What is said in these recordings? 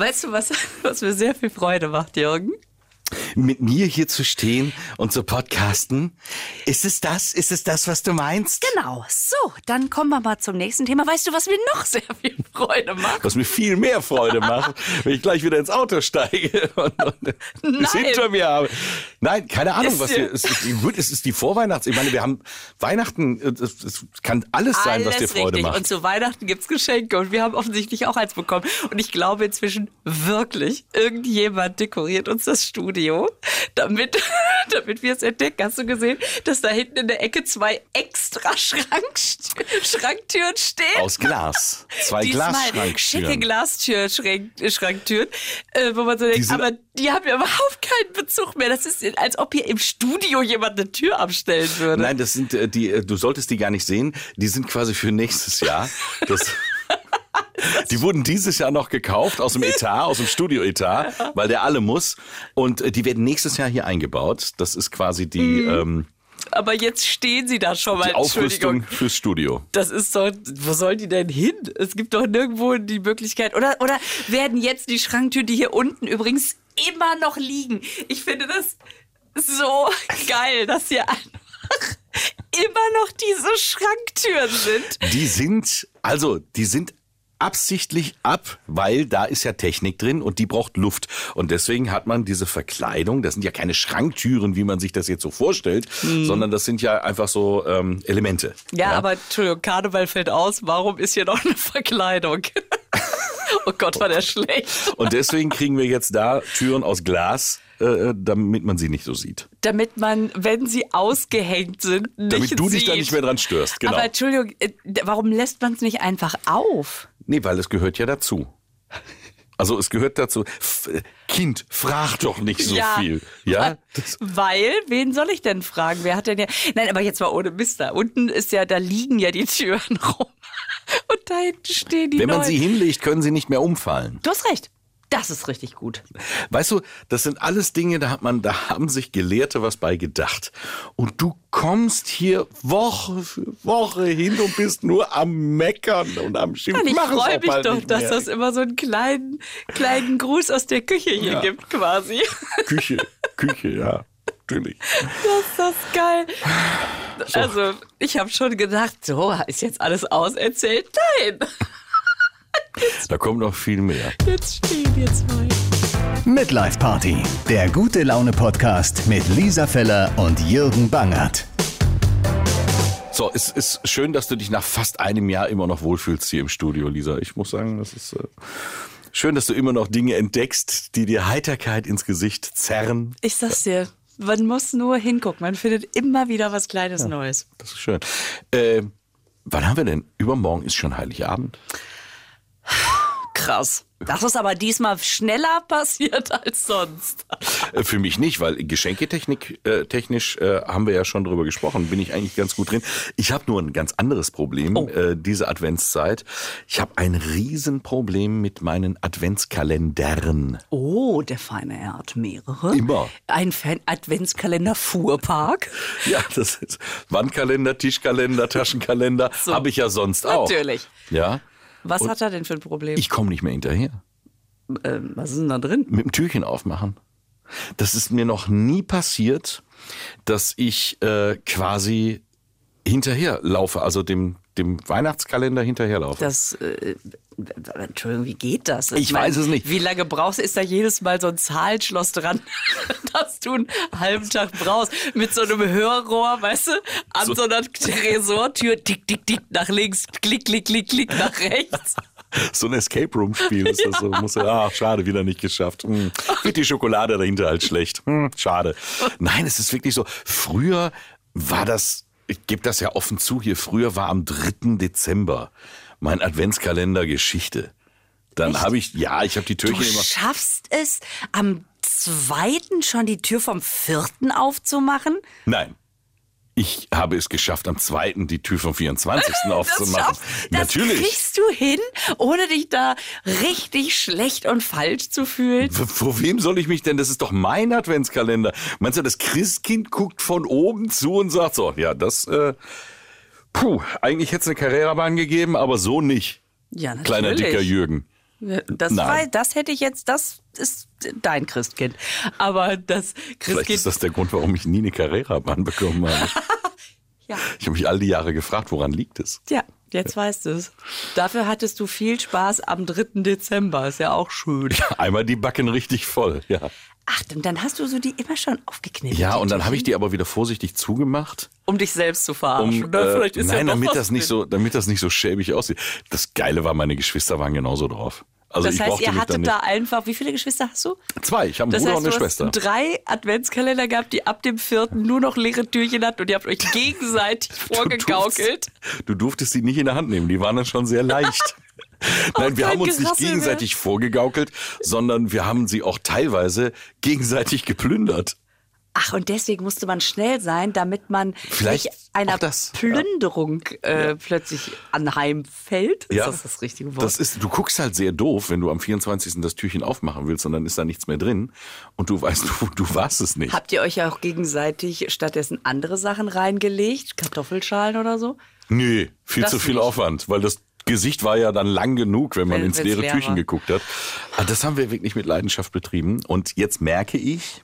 Weißt du, was, was mir sehr viel Freude macht, Jürgen? Mit mir hier zu stehen und zu podcasten. Ist es das? Ist es das, was du meinst? Genau. So, dann kommen wir mal zum nächsten Thema. Weißt du, was mir noch sehr viel Freude macht? Was mir viel mehr Freude macht, wenn ich gleich wieder ins Auto steige und, und es hinter mir habe. Nein, keine Ahnung, Ist was wir, es, ist, gut, es ist die Vorweihnachts. Ich meine, wir haben Weihnachten, es, es kann alles sein, was dir Alles Freude richtig. macht. Und zu Weihnachten gibt's Geschenke und wir haben offensichtlich auch eins bekommen. Und ich glaube inzwischen wirklich, irgendjemand dekoriert uns das Studio, damit, damit wir es entdecken. Hast du gesehen, dass da hinten in der Ecke zwei extra Schrank, Schranktüren stehen? Aus Glas. Zwei Diesmal schicke Glasschranktüren. Glastür-Schranktüren, äh, wo man so denkt, sind- aber die haben ja überhaupt keinen Bezug mehr. Das ist, als ob hier im Studio jemand eine Tür abstellen würde. Nein, das sind äh, die, äh, du solltest die gar nicht sehen. Die sind quasi für nächstes Jahr. Das, die wurden dieses Jahr noch gekauft aus dem Etat, aus dem Studio-Etat, weil der alle muss. Und äh, die werden nächstes Jahr hier eingebaut. Das ist quasi die, ähm, Aber jetzt stehen sie da schon mal. die Aufrüstung fürs Studio. Das ist doch, wo sollen die denn hin? Es gibt doch nirgendwo die Möglichkeit. Oder, oder werden jetzt die Schranktüren, die hier unten übrigens immer noch liegen? Ich finde das so geil, dass hier einfach immer noch diese Schranktüren sind. Die sind, also, die sind absichtlich ab, weil da ist ja Technik drin und die braucht Luft. Und deswegen hat man diese Verkleidung, das sind ja keine Schranktüren, wie man sich das jetzt so vorstellt, sondern das sind ja einfach so ähm, Elemente. Ja, aber Entschuldigung, Karneval fällt aus. Warum ist hier noch eine Verkleidung? oh Gott, war der schlecht. Und deswegen kriegen wir jetzt da Türen aus Glas, äh, damit man sie nicht so sieht. Damit man, wenn sie ausgehängt sind, nicht Damit du dich sieht. da nicht mehr dran störst. Genau. Aber Entschuldigung, äh, warum lässt man es nicht einfach auf? Nee, weil es gehört ja dazu. Also es gehört dazu. F kind, frag doch nicht so viel. Ja? Weil, wen soll ich denn fragen? Wer hat denn ja. Nein, aber jetzt mal ohne Mist. Da unten ist ja, da liegen ja die Türen rum. Und da hinten stehen die wenn man neuen. sie hinlegt, können sie nicht mehr umfallen. Du hast recht. Das ist richtig gut. Weißt du, das sind alles Dinge, da hat man, da haben sich Gelehrte was bei gedacht. Und du kommst hier Woche für Woche hin und bist nur am Meckern und am Schimpfen. Ich freue mich doch, dass das immer so einen kleinen, kleinen Gruß aus der Küche hier Ja. gibt, quasi. Küche, Küche, ja, natürlich. Das ist das geil. Also, ich habe schon gedacht, so, ist jetzt alles auserzählt? Nein. Da kommt noch viel mehr. Jetzt stehen wir zwei. Midlife Party, der gute Laune Podcast mit Lisa Feller und Jürgen Bangert. So, es ist schön, dass du dich nach fast einem Jahr immer noch wohlfühlst hier im Studio, Lisa. Ich muss sagen, das ist äh, schön, dass du immer noch Dinge entdeckst, die dir Heiterkeit ins Gesicht zerren. Ich sag's dir, man muss nur hingucken. Man findet immer wieder was Kleines Neues. Das ist schön. Äh, wann haben wir denn? Übermorgen ist schon Heiligabend. Krass. Das ist aber diesmal schneller passiert als sonst. Äh, Für mich nicht, weil Geschenketechnik äh, technisch äh, haben wir ja schon drüber gesprochen, bin ich eigentlich ganz gut drin. Ich habe nur ein ganz anderes Problem Oh. äh, diese Adventszeit. Ich habe ein Riesenproblem mit meinen Adventskalendern. Oh, der feine Herr hat mehrere. Immer. Ein Fan Adventskalender Fuhrpark. Ja, das ist Wandkalender, Tischkalender, Taschenkalender So. habe ich ja sonst auch. Natürlich. Ja, Was Und hat er denn für ein Problem? ich komme nicht mehr hinterher. ähm, was ist denn da drin? mit dem Türchen aufmachen. Das ist mir noch nie passiert, dass ich äh, quasi hinterher laufe, also dem, dem Weihnachtskalender hinterherlaufe. Das, äh, Entschuldigung, wie geht das? Ich weiß es nicht. Wie lange brauchst du? Ist da jedes Mal so ein Zahlenschloss dran, dass du einen halben Tag brauchst? Mit so einem Hörrohr, weißt du, an so, So- einer Tresortür, tick, tick, tick, nach links, klick, klick, klick, klick, nach rechts. so ein Escape Room Spiel ist das so. Muss, ach, schade, wieder nicht geschafft. Hm. Wird die Schokolade dahinter halt schlecht. Hm, schade. Nein, es ist wirklich so. Früher war das, ich gebe das ja offen zu hier, früher war am 3. Dezember mein Adventskalender Geschichte. Dann habe ich, ja, ich habe die Du Türchen immer. schaffst es, am zweiten schon die Tür vom vierten aufzumachen? Nein. Ich habe es geschafft, am 2. die Tür vom 24. Das, aufzumachen. das Natürlich. kriegst du hin, ohne dich da richtig schlecht und falsch zu fühlen. V- Vor wem soll ich mich denn? Das ist doch mein Adventskalender. Meinst du, das Christkind guckt von oben zu und sagt so, ja, das, äh, puh, eigentlich hätte es eine Carrera-Bahn gegeben, aber so nicht. Ja, Kleiner natürlich. dicker Jürgen. Das, Nein. war, das hätte ich jetzt, das ist dein Christkind. Aber das Vielleicht Christkind. ist das der Grund, warum ich nie eine Carrera-Bahn bekommen habe. ja. Ich habe mich all die Jahre gefragt, woran liegt es? ja, jetzt weißt du es. Dafür hattest du viel Spaß am 3. Dezember. Ist ja auch schön. Einmal die Backen richtig voll, ja. Ach, und dann hast du so die immer schon aufgeknibbelt. Ja, und dann habe ich die aber wieder vorsichtig zugemacht, Um dich selbst zu verarschen. um Na, äh, vielleicht ja nein, doch damit das nicht so, damit das nicht so schäbig aussieht. Das Geile war, meine Geschwister waren genauso drauf. Also Das heißt, ihr hattet da einfach, wie viele Geschwister hast du? Zwei, ich habe einen Das Bruder heißt, und eine du Schwester. hast drei Adventskalender gehabt, die ab dem vierten nur noch leere Türchen hatten und ihr habt euch gegenseitig vorgegaukelt. Du durftest, du durftest die nicht in der Hand nehmen, die waren dann schon sehr leicht. Nein, wir kein haben uns nicht gegenseitig vorgegaukelt, sondern wir haben sie auch teilweise gegenseitig geplündert. Ach, und deswegen musste man schnell sein, damit man Vielleicht nicht einer ja. Plünderung äh, plötzlich anheimfällt. Ist Ja, das das richtige Wort? Das ist, du guckst halt sehr doof, wenn du am 24. das Türchen aufmachen willst und dann ist da nichts mehr drin und du weißt, du, du warst es nicht. Habt ihr euch auch gegenseitig stattdessen andere Sachen reingelegt? Kartoffelschalen oder so? Nee, viel Das zu viel nicht. Aufwand, weil das Gesicht war ja dann lang genug, wenn man Wenn- ins leere leer Türchen war. geguckt hat. Aber das haben wir wirklich mit Leidenschaft betrieben. Und jetzt merke ich,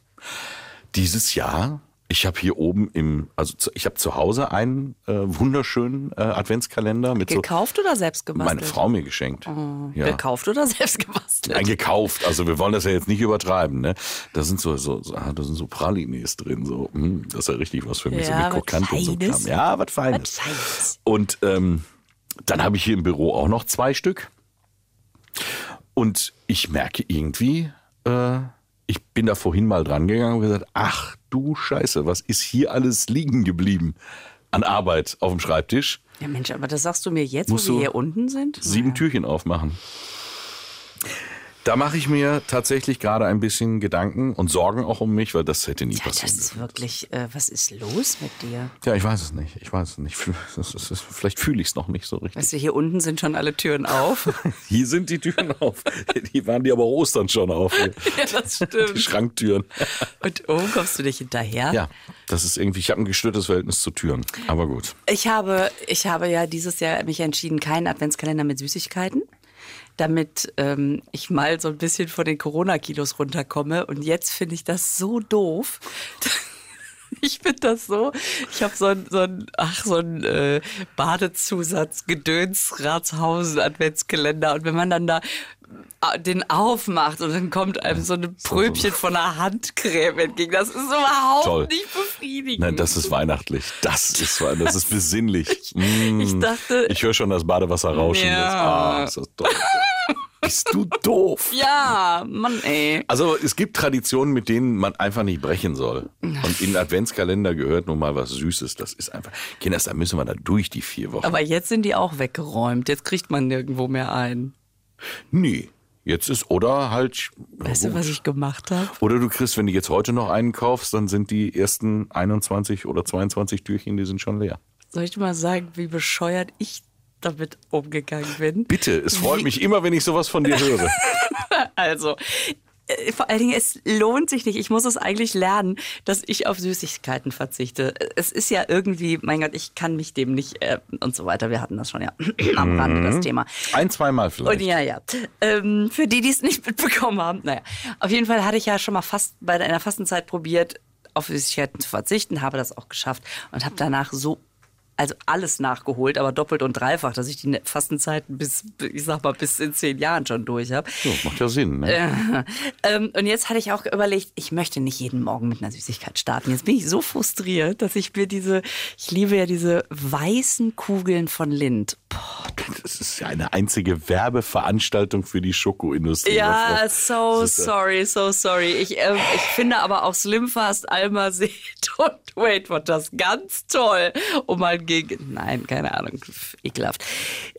dieses Jahr, ich habe hier oben im, also ich habe zu Hause einen äh, wunderschönen äh, Adventskalender mit so Gekauft oder selbst gebastelt? meine Frau mir geschenkt. ja. Gekauft oder selbst gebastelt? Eingekauft, also wir wollen das ja jetzt nicht übertreiben, ne? Da sind so, so, so ah, da sind so Pralines drin, so, hm, das ist ja richtig was für mich, so Ja, mit was Krokant und so. Kram. Ja, was Feines. Feines. Und ähm, dann habe ich hier im Büro auch noch zwei Stück. Und ich merke irgendwie, äh, ich bin da vorhin mal dran gegangen und gesagt, ach du Scheiße, was ist hier alles liegen geblieben an Arbeit auf dem Schreibtisch? Ja, Mensch, aber das sagst du mir jetzt, wo wir hier unten sind? Sieben Naja. Türchen aufmachen. Da mache ich mir tatsächlich gerade ein bisschen Gedanken und Sorgen auch um mich, weil das hätte nie Ja, das passieren ist wirklich, äh, was ist los mit dir? Ja, ich weiß es nicht. Ich weiß es nicht. Das das vielleicht fühle ich es noch nicht so richtig. Weißt du, hier unten sind schon alle Türen auf. Hier sind die Türen auf. Die waren die aber Ostern schon auf. ja, das Die stimmt. Schranktüren. Und oben kommst du nicht hinterher? Ja, das ist irgendwie, ich habe ein gestörtes Verhältnis zu Türen. Aber gut. Ich habe, ich habe ja dieses Jahr mich entschieden, keinen Adventskalender mit Süßigkeiten, damit ähm, ich mal so ein bisschen von den Corona-Kilos runterkomme. Und jetzt finde ich das so doof. Ich finde das so. Ich habe so ein, so ein, ach, so ein äh, Badezusatz, Gedöns, Ratshausen, Adventskalender. Und wenn man dann da den aufmacht und dann kommt einem so ein Pröbchen von einer Handcreme entgegen. Das ist überhaupt Toll. nicht befriedigend. Nein, das ist weihnachtlich. Das ist, das ist besinnlich. Mm. ich dachte- Ich höre schon das Badewasser rauschen. Ja. Jetzt. Ah, ist das toll. Bist du doof? Ja, Mann, ey. Also es gibt Traditionen, mit denen man einfach nicht brechen soll. Und in den Adventskalender gehört nun mal was Süßes. Das ist einfach. Kinders, da müssen wir da durch die vier Wochen. Aber jetzt sind die auch weggeräumt. Jetzt kriegt man nirgendwo mehr ein. Nee. Jetzt ist oder halt. Weißt ja, du, gut. was ich gemacht habe? Oder du kriegst, wenn du jetzt heute noch einen kaufst, dann sind die ersten 21 oder 22 Türchen, die sind schon leer. Soll ich dir mal sagen, wie bescheuert ich damit umgegangen bin? Bitte, es freut mich immer, wenn ich sowas von dir höre. Also, vor allen Dingen, es lohnt sich nicht. Ich muss es eigentlich lernen, dass ich auf Süßigkeiten verzichte. Es ist ja irgendwie, mein Gott, ich kann mich dem nicht äh, und so weiter. Wir hatten das schon ja am Rande, das Thema. Ein, zweimal Und vielleicht. ja, ja. Ähm, für die, die es nicht mitbekommen haben, naja. Auf jeden Fall hatte ich ja schon mal fast bei einer Fastenzeit probiert, auf Süßigkeiten zu verzichten, habe das auch geschafft und habe danach so, also alles nachgeholt, aber doppelt und dreifach, dass ich die Fastenzeiten bis, ich sag mal, bis in zehn Jahren schon durch habe. So, macht ja Sinn. Ne? Ähm, und jetzt hatte ich auch überlegt, ich möchte nicht jeden Morgen mit einer Süßigkeit starten. Jetzt bin ich so frustriert, dass ich mir diese, ich liebe ja diese weißen Kugeln von Lind. Boah, Das ist ja eine einzige Werbeveranstaltung für die Schokoindustrie. Ja, Das so sorry, so sorry. Ich, ähm, ich finde aber auch Slimfast, Almazet und Weight Watchers ganz toll. Um mal gegen, nein, keine Ahnung, ekelhaft.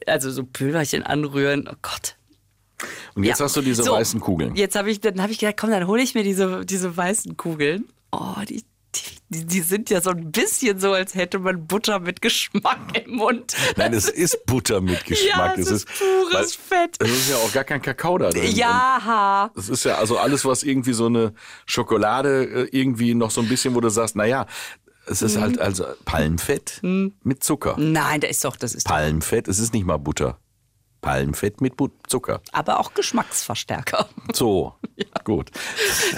Also so Pülverchen anrühren, oh Gott. Und jetzt Ja. hast du diese So, weißen Kugeln. Jetzt habe ich, dann habe ich gedacht, komm, dann hole ich mir diese, diese weißen Kugeln. Oh, die, die, die sind ja so ein bisschen so, als hätte man Butter mit Geschmack im Mund. Nein, es ist Butter mit Geschmack. Ja, es ist pures Fett. Es ist ja auch gar kein Kakao da drin. Ja, Es ist ja also alles, was irgendwie so eine Schokolade äh, irgendwie noch so ein bisschen, wo du sagst, naja, es ist Mhm. halt also Palmfett mit Zucker. nein, da ist doch, das ist doch Palmfett, es ist nicht mal Butter. Palmfett mit But- Zucker. Aber auch Geschmacksverstärker. So, gut.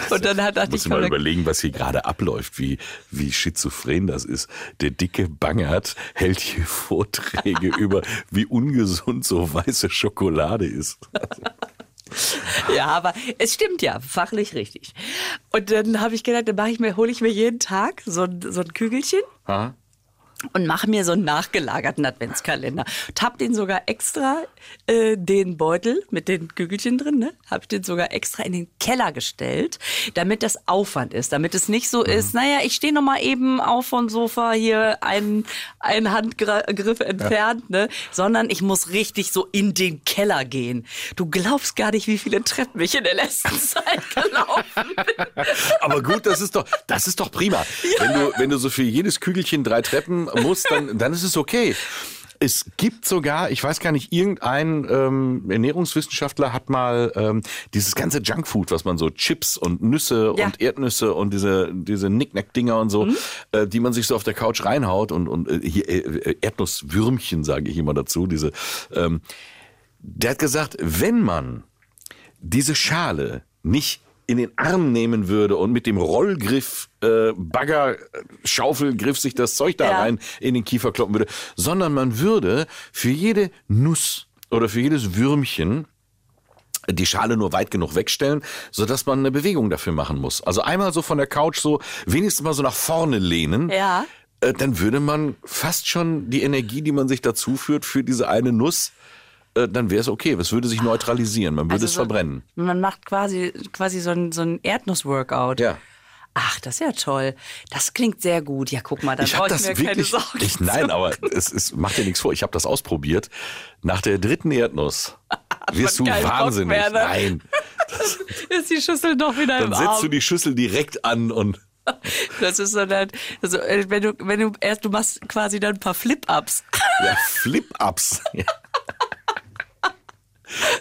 Und dann hat Muss ich, ich mal überlegen, was hier gerade abläuft, wie, wie schizophren das ist. Der dicke Bangert hält hier Vorträge über, wie ungesund so weiße Schokolade ist. Ja, aber es stimmt ja, fachlich richtig. Und dann habe ich gedacht, dann mache ich mir, hole ich mir jeden Tag so ein, so ein Kügelchen Ha? Und mache mir so einen nachgelagerten Adventskalender. Und hab den sogar extra, äh, den Beutel mit den Kügelchen drin, ne? Hab den sogar extra in den Keller gestellt, damit das Aufwand ist, damit es nicht so ist, naja, ich stehe noch mal eben auf vom Sofa hier einen, einen Handgriff entfernt, ne? Sondern ich muss richtig so in den Keller gehen. Du glaubst gar nicht, wie viele Treppen ich in der letzten Zeit gelaufen bin. Aber gut, das ist doch, das ist doch prima. Wenn, du, wenn du so für jedes Kügelchen drei Treppen musst, dann, dann ist es okay. Es gibt sogar, ich weiß gar nicht, irgendein ähm, Ernährungswissenschaftler hat mal ähm, dieses ganze Junkfood, was man so Chips und Nüsse Ja. und Erdnüsse und diese diese Nicknack-Dinger und so, äh, die man sich so auf der Couch reinhaut und und äh, hier, äh, Erdnusswürmchen sage ich immer dazu. Diese, ähm, der hat gesagt, wenn man diese Schale nicht in den Arm nehmen würde und mit dem Rollgriff, äh, Bagger, äh, Schaufelgriff sich das Zeug da Ja. rein in den Kiefer kloppen würde, sondern man würde für jede Nuss oder für jedes Würmchen die Schale nur weit genug wegstellen, sodass man eine Bewegung dafür machen muss. Also einmal so von der Couch so wenigstens mal so nach vorne lehnen. Ja. Äh, dann würde man fast schon die Energie, die man sich dazu führt für diese eine Nuss, dann wäre es okay. Es würde sich neutralisieren. Man würde Also es so- verbrennen. Man macht quasi, quasi so ein, so ein Erdnuss-Workout. Ja. Ach, das ist ja toll. Das klingt sehr gut. Ja, guck mal, dann brauche habe ich das mir keine wirklich. Sorgen. Ich, nein, aber es, es macht dir nichts vor. Ich habe das ausprobiert. Nach der dritten Erdnuss wirst du wahnsinnig. mehr, ne? Nein. ist die Schüssel doch wieder Dann im setzt Arm. du die Schüssel direkt an und Das ist so dann, also, äh, wenn du, wenn du erst, du machst quasi dann ein paar Flip-Ups. ja, Flip-Ups. Ja.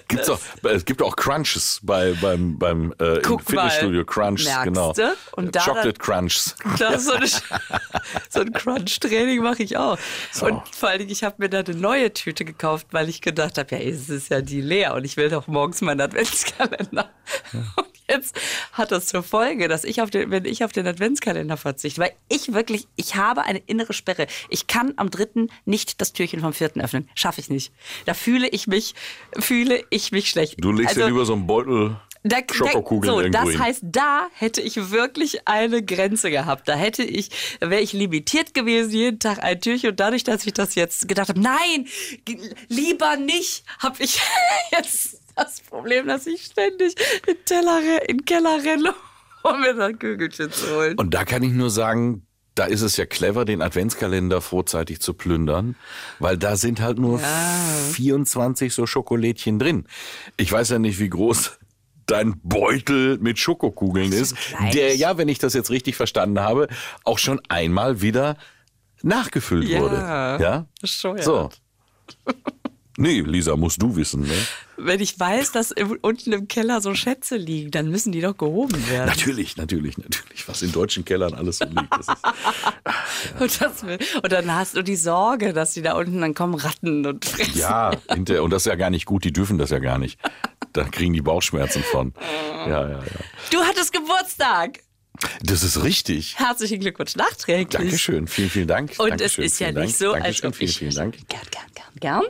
Gibt's auch, es gibt auch Crunches bei, beim, beim äh. Fitnessstudio. Crunches, Merkste? genau. Und da Chocolate dann- Crunches. Das so, eine, so ein Crunch-Training mache ich auch. Und vor allen Dingen, ich habe mir da eine neue Tüte gekauft, weil ich gedacht habe, ja, es ist ja die leer und ich will doch morgens meinen Adventskalender. Und jetzt hat das zur Folge, dass ich auf den, wenn ich auf den Adventskalender verzichte, weil ich wirklich, ich habe eine innere Sperre. Ich kann am dritten nicht das Türchen vom vierten öffnen. Schaffe ich nicht. Da fühle ich mich, fühle ich mich schlecht. Du legst Also- dir lieber so einen Beutel da, Schokokugeln so, das hin. heißt, da hätte ich wirklich eine Grenze gehabt. Da hätte ich, wäre ich limitiert gewesen, jeden Tag ein Türchen. Und dadurch, dass ich das jetzt gedacht habe, nein, lieber nicht, habe ich jetzt das Problem, dass ich ständig in, Teller, in den Keller renne, um mir dann Kügelchen zu holen. Und da kann ich nur sagen, da ist es ja clever, den Adventskalender vorzeitig zu plündern, weil da sind halt nur 24 so Schokolädchen drin. Ich weiß ja nicht, wie groß dein Beutel mit Schokokugeln ist, der ja, wenn ich das jetzt richtig verstanden habe, auch schon einmal wieder nachgefüllt Ja, wurde. Ja? bescheuert. So. Nee, Lisa, musst du wissen, ne? Wenn ich weiß, dass unten im Keller so Schätze liegen, dann müssen die doch gehoben werden. Natürlich, natürlich, natürlich. Was in deutschen Kellern alles so liegt. Das ist, Und, das, und dann hast du die Sorge, dass die da unten, dann kommen Ratten und fressen. Ja, hinterher. Und das ist ja gar nicht gut, die dürfen das ja gar nicht. Da kriegen die Bauchschmerzen von. Ja, ja, ja. Du hattest Geburtstag. Das ist richtig. Herzlichen Glückwunsch nachträglich. Dankeschön, vielen, vielen Dank. Und Dankeschön, es ist ja vielen nicht Dank. so, als Dankeschön, ob vielen, ich... vielen Dank. Gern, gern, gern, gern.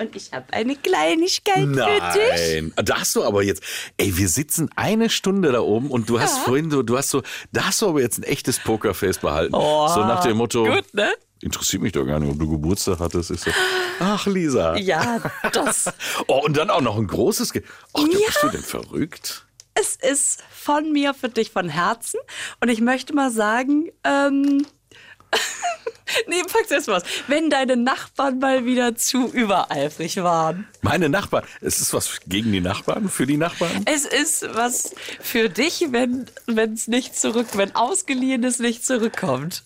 Und ich habe eine Kleinigkeit für dich. Nein, da hast du aber jetzt, ey, wir sitzen eine Stunde da oben und du hast vorhin so, du hast so, da hast du aber jetzt ein echtes Pokerface behalten. Oh, so nach dem Motto, Gut, ne? interessiert mich doch gar nicht, ob du Geburtstag hattest. Ich so, ach Lisa. Ja, das. Oh, und dann auch noch ein großes, Ge ach, Ja. bist du denn verrückt? es ist von mir für dich von Herzen. Und ich möchte mal sagen, ähm, nee, pack's erst mal aus. Wenn deine Nachbarn mal wieder zu übereifrig waren. Meine Nachbarn, es ist was gegen die Nachbarn, für die Nachbarn? Es ist was für dich, wenn es nicht zurück, wenn Ausgeliehenes nicht zurückkommt.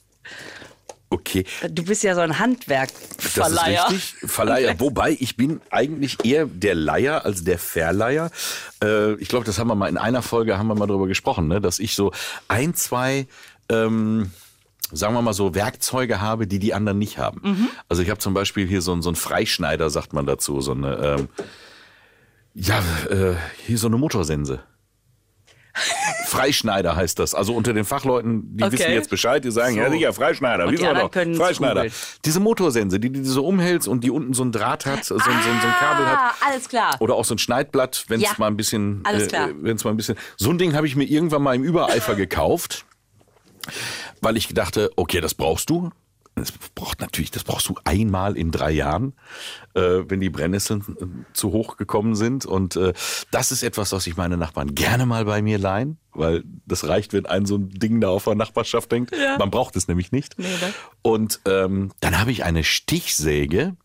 Okay, Du bist ja so ein Handwerkverleiher. Das ist richtig. Verleiher. Wobei ich bin eigentlich eher der Leier als der Verleiher. Äh, ich glaube, das haben wir mal in einer Folge haben wir mal drüber gesprochen, ne? dass ich so ein, zwei ähm, sagen wir mal so, Werkzeuge habe, die die anderen nicht haben. Mhm. Also ich habe zum Beispiel hier so, ein- so ein Freischneider, sagt man dazu, so eine, ähm, ja, äh, hier so eine Motorsense. Freischneider heißt das. Also unter den Fachleuten, die Okay. wissen jetzt Bescheid, die sagen, So. ja sicher, Freischneider, wieso anderen doch? Freischneider. googeln. Diese Motorsense, die, die du so umhältst und die unten so ein Draht hat, so, ein- so, ein- so ein Kabel hat. Ah, alles klar. Oder auch so ein Schneidblatt, wenn es Ja, mal ein bisschen, alles klar. wenn es mal ein bisschen. So ein Ding habe ich mir irgendwann mal im Übereifer gekauft, weil ich dachte, okay, das brauchst du. Das braucht natürlich, das brauchst du einmal in drei Jahren, äh, wenn die Brennnesseln äh, zu hoch gekommen sind. Und äh, das ist etwas, was sich meine Nachbarn gerne mal bei mir leihen, weil das reicht, wenn ein so ein Ding da auf der Nachbarschaft denkt. Ja. Man braucht es nämlich nicht. Nee, ne? Und ähm, dann habe ich eine Stichsäge,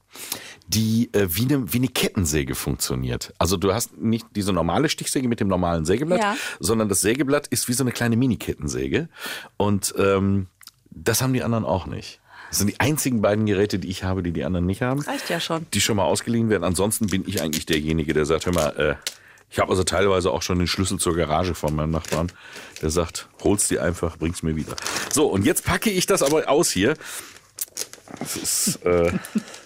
die äh, wie, eine, wie eine Kettensäge funktioniert. Also du hast nicht diese normale Stichsäge mit dem normalen Sägeblatt, Ja. sondern das Sägeblatt ist wie so eine kleine Mini-Kettensäge. Und ähm, das haben die anderen auch nicht. Das sind die einzigen beiden Geräte, die ich habe, die die anderen nicht haben. Reicht ja schon. Die schon mal ausgeliehen werden. Ansonsten bin ich eigentlich derjenige, der sagt, hör mal, äh, ich habe also teilweise auch schon den Schlüssel zur Garage von meinem Nachbarn. Der sagt, hol's dir einfach, bring's mir wieder. So, und jetzt packe ich das aber aus hier. Das ist, äh,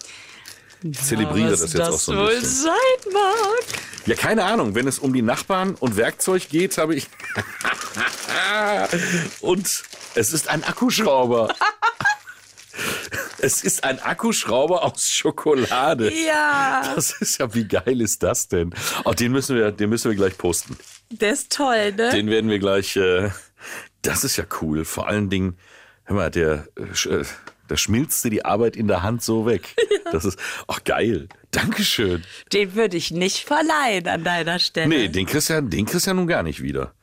ich zelebriere Was das jetzt auch das so ein wohl bisschen. sein mag. Ja, keine Ahnung. Wenn es um die Nachbarn und Werkzeug geht, habe ich. und es ist ein Akkuschrauber. es ist ein Akkuschrauber aus Schokolade. Ja, Das ist ja, wie geil ist das denn? Oh, den müssen wir, den müssen wir gleich posten. der ist toll, ne? Den werden wir gleich. Äh, das ist ja cool. Vor allen Dingen, hör mal, der, äh, äh, da schmilzt dir die Arbeit in der Hand so weg. Das ist, ach geil. Dankeschön. Den würde ich nicht verleihen an deiner Stelle. Nee, den kriegst du ja, den kriegst ja nun gar nicht wieder.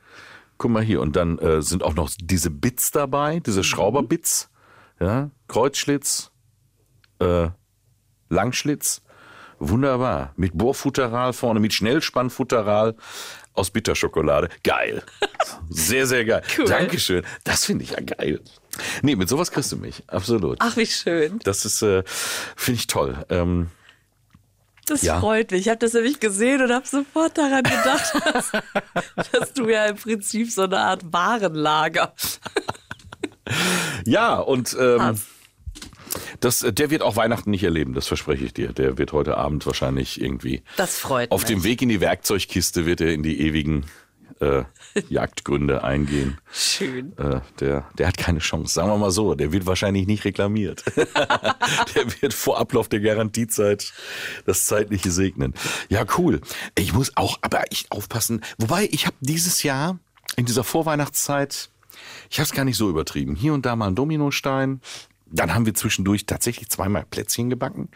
Guck mal hier. Und dann äh, sind auch noch diese Bits dabei, diese Schrauberbits. Ja, Kreuzschlitz, äh, Langschlitz. Wunderbar. Mit Bohrfutteral vorne, mit Schnellspannfutteral aus Bitterschokolade. Geil. Sehr, sehr geil. Cool. Dankeschön. Das finde ich ja geil. Nee, mit sowas kriegst du mich. Absolut. Ach, wie schön. Das ist, äh, finde ich toll. Ähm, Das Ja. freut mich. Ich habe das nämlich gesehen und habe sofort daran gedacht, dass, dass du ja im Prinzip so eine Art Warenlager. Ja, und ähm, das, äh, der wird auch Weihnachten nicht erleben, das verspreche ich dir. Der wird heute Abend wahrscheinlich irgendwie Das freut auf mich. dem Weg in die Werkzeugkiste wird er in die ewigen äh, Jagdgründe eingehen. Schön. Äh, der, der hat keine Chance, sagen wir mal so. Der wird wahrscheinlich nicht reklamiert. der wird vor Ablauf der Garantiezeit das Zeitliche segnen. Ja, cool. Ich muss auch aber echt aufpassen. Wobei, ich habe dieses Jahr in dieser Vorweihnachtszeit, ich habe es gar nicht so übertrieben, hier und da mal einen Dominostein. Dann haben wir zwischendurch tatsächlich zweimal Plätzchen gebacken.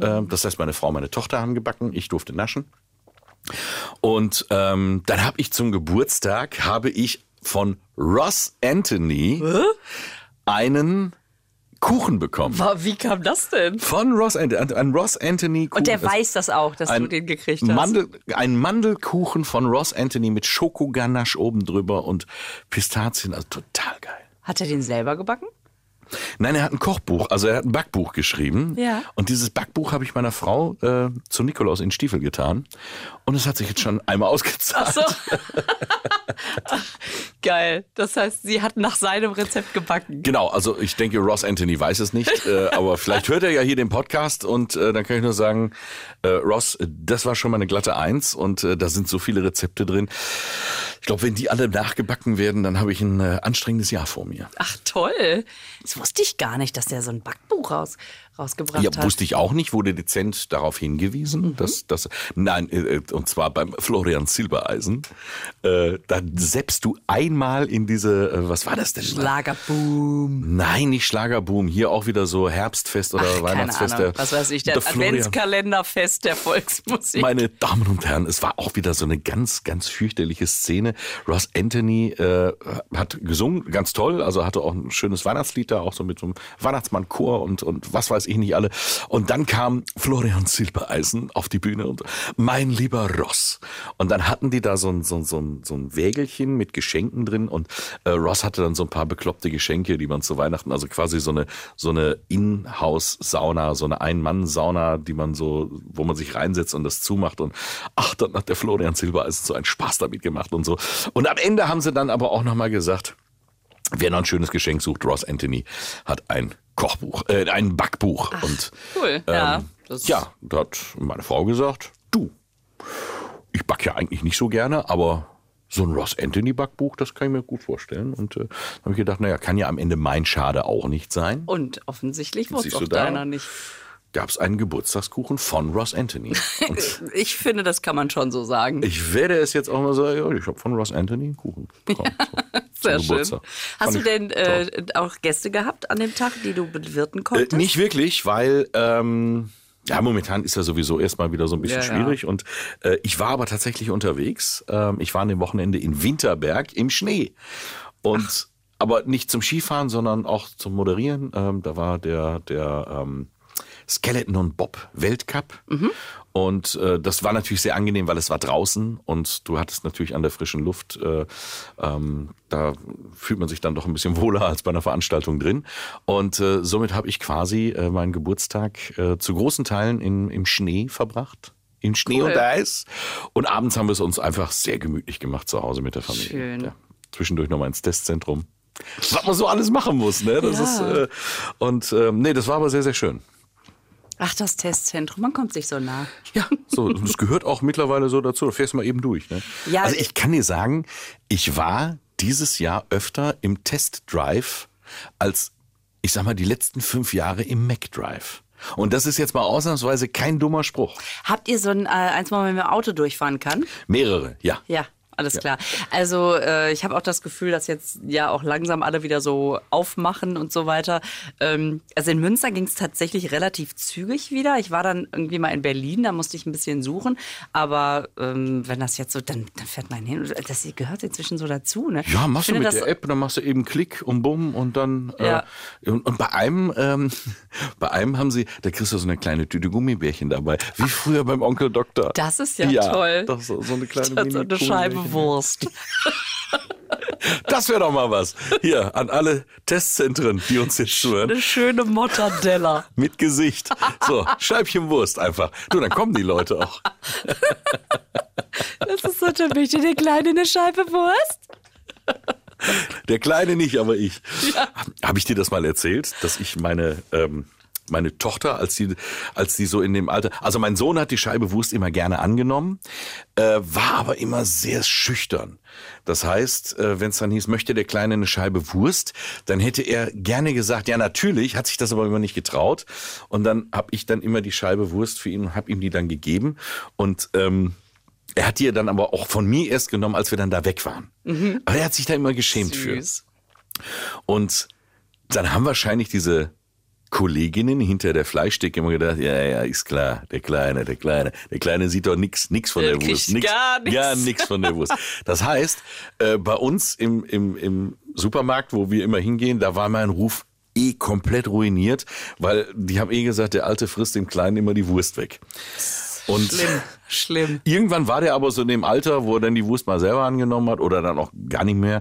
Ähm, das heißt, meine Frau, meine Tochter haben gebacken. Ich durfte naschen. Und ähm, dann habe ich zum Geburtstag habe ich von Ross Anthony einen Kuchen bekommen. Wie kam das denn? Von Ross Anthony, ein Ross Anthony Kuchen. Und der weiß das auch, dass ein du den gekriegt hast. Mandel, ein Mandelkuchen von Ross Anthony mit Schokoganache oben drüber und Pistazien, also total geil. Hat er den selber gebacken? Nein, er hat ein Kochbuch, also er hat ein Backbuch geschrieben. Ja. Und dieses Backbuch habe ich meiner Frau äh, zu Nikolaus in Stiefel getan. Und es hat sich jetzt schon einmal ausgezahlt. Ach so. Geil. Das heißt, sie hat nach seinem Rezept gebacken. Genau, also ich denke, Ross Anthony weiß es nicht, äh, aber vielleicht hört er ja hier den Podcast und äh, dann kann ich nur sagen, äh, Ross, das war schon mal eine glatte Eins und äh, da sind so viele Rezepte drin. Ich glaube, wenn die alle nachgebacken werden, dann habe ich ein äh, anstrengendes Jahr vor mir. Ach toll. Das wusste ich gar nicht, dass der so ein Backbuch raus, rausgebracht Ja, hat. wusste ich auch nicht, wurde dezent darauf hingewiesen, dass das, nein, äh, und zwar beim Florian Silbereisen, äh, da seppst du einmal in diese, äh, was war das denn? Schlagerboom. Nein, nicht Schlagerboom, hier auch wieder so Herbstfest oder Ach, Weihnachtsfest. Der- Was weiß ich, der, der. Adventskalenderfest der Volksmusik. Meine Damen und Herren, es war auch wieder so eine ganz, ganz fürchterliche Szene. Ross Anthony äh, hat gesungen, ganz toll, also hatte auch ein schönes Weihnachtslied da, auch so mit so einem Weihnachtsmannchor und, und was weiß ich nicht alle. Und dann kam Florian Silbereisen auf die Bühne und mein lieber Ross. Und dann hatten die da so ein, so ein, so ein, so ein Wägelchen mit Geschenken drin und äh, Ross hatte dann so ein paar bekloppte Geschenke, die man zu Weihnachten, also quasi so eine, so eine Inhouse-Sauna, so eine Ein-Mann-Sauna, die man so, wo man sich reinsetzt und das zumacht und ach, dann hat der Florian Silbereisen so einen Spaß damit gemacht und so. Und am Ende haben sie dann aber auch nochmal gesagt, Wer noch ein schönes Geschenk sucht, Ross Anthony hat ein Kochbuch, äh, ein Backbuch. und cool, ja. ähm, Das- ja, da hat meine Frau gesagt, du, ich backe ja eigentlich nicht so gerne, aber so ein Ross Anthony Backbuch, das kann ich mir gut vorstellen. Und äh, habe ich gedacht, naja, kann ja am Ende mein Schade auch nicht sein. Und offensichtlich Siehst auch deiner nicht. Gab es einen Geburtstagskuchen von Ross Anthony. Ich finde, das kann man schon so sagen. ich werde es jetzt auch mal sagen, ja, ich habe von Ross Anthony einen Kuchen bekommen. So, Sehr zum schön. Geburtstag. Hast Fand du denn äh, auch Gäste gehabt an dem Tag, die du bewirten Äh, konntest? nicht wirklich, weil ähm, ja momentan ist ja sowieso erstmal wieder so ein bisschen Ja, ja. schwierig und äh, ich war aber tatsächlich unterwegs. Ähm, ich war an dem Wochenende in Winterberg im Schnee und aber nicht zum Skifahren, sondern auch zum Moderieren. Ähm, da war der der ähm, Skeleton und Bob Weltcup. Und äh, das war natürlich sehr angenehm, weil es war draußen und du hattest natürlich an der frischen Luft, äh, ähm, da fühlt man sich dann doch ein bisschen wohler als bei einer Veranstaltung drin. Und äh, somit habe ich quasi äh, meinen Geburtstag äh, zu großen Teilen in, im Schnee verbracht. In Schnee Cool. und Eis. Und abends haben wir es uns einfach sehr gemütlich gemacht zu Hause mit der Familie. Schön. Ja. Zwischendurch nochmal ins Testzentrum. Was man so alles machen muss, ne? Das Ja. ist, äh, und ähm, nee, das war aber sehr, sehr schön. Ach, das Testzentrum, man kommt sich so nah. Ja, so, das gehört auch mittlerweile so dazu. Da fährst du mal eben durch. Ne? Ja, also ich kann dir sagen, ich war dieses Jahr öfter im Testdrive als, ich sag mal, die letzten fünf Jahre im MacDrive. Und das ist jetzt mal ausnahmsweise kein dummer Spruch. Habt ihr so ein, äh, eins, wo man mit dem Auto durchfahren kann? Mehrere, ja. Ja, alles klar. Also äh, ich habe auch das Gefühl, dass jetzt ja auch langsam alle wieder so aufmachen und so weiter. Ähm, also in Münster ging es tatsächlich relativ zügig wieder. Ich war dann irgendwie mal in Berlin, da musste ich ein bisschen suchen. Aber ähm, wenn das jetzt so, dann, dann fährt man hin. Das gehört inzwischen so dazu, ne? Ja, machst du mit das- der App, dann machst du eben Klick und Bumm und dann. Ja. Äh, und, und bei einem, ähm, bei einem haben sie, da kriegst du so eine kleine Tüte Gummibärchen dabei, wie früher beim Onkel Doktor. Das ist ja toll. Doch, so, so eine kleine Das ist so eine. Scheibe Wurst. Das wäre doch mal was. Hier, an alle Testzentren, die uns jetzt zuhören. Eine schöne Mortadella. Mit Gesicht. So, Scheibchen Wurst einfach. Du, dann kommen die Leute auch. Das ist so typisch. Eine kleine eine Scheibe Wurst. Der Kleine nicht, aber ich. Habe ich dir das mal erzählt, dass ich meine, ähm, meine Tochter, als sie, als sie so in dem Alter, also mein Sohn hat die Scheibe Wurst immer gerne angenommen, äh, war aber immer sehr schüchtern. Das heißt, äh, wenn es dann hieß, möchte der Kleine eine Scheibe Wurst, dann hätte er gerne gesagt, ja natürlich, hat sich das aber immer nicht getraut. Und dann habe ich dann immer die Scheibe Wurst für ihn und habe ihm die dann gegeben. Und ähm, er hat die dann aber auch von mir erst genommen, als wir dann da weg waren. Aber er hat sich da immer geschämt für. Süß. Und dann haben wahrscheinlich diese Kolleginnen hinter der Fleischdecke immer gedacht, ja, ja, ist klar, der Kleine, der Kleine. Der Kleine sieht doch nix, nix von Der der Wurst. Nix, gar nix. Gar nix von der Wurst. Das heißt, äh, bei uns im, im, im Supermarkt, wo wir immer hingehen, da war mein Ruf eh komplett ruiniert, weil die haben eh gesagt, der Alte frisst dem Kleinen immer die Wurst weg. Und Schlimm, schlimm. Irgendwann war der aber so in dem Alter, wo er dann die Wurst mal selber angenommen hat oder dann auch gar nicht mehr.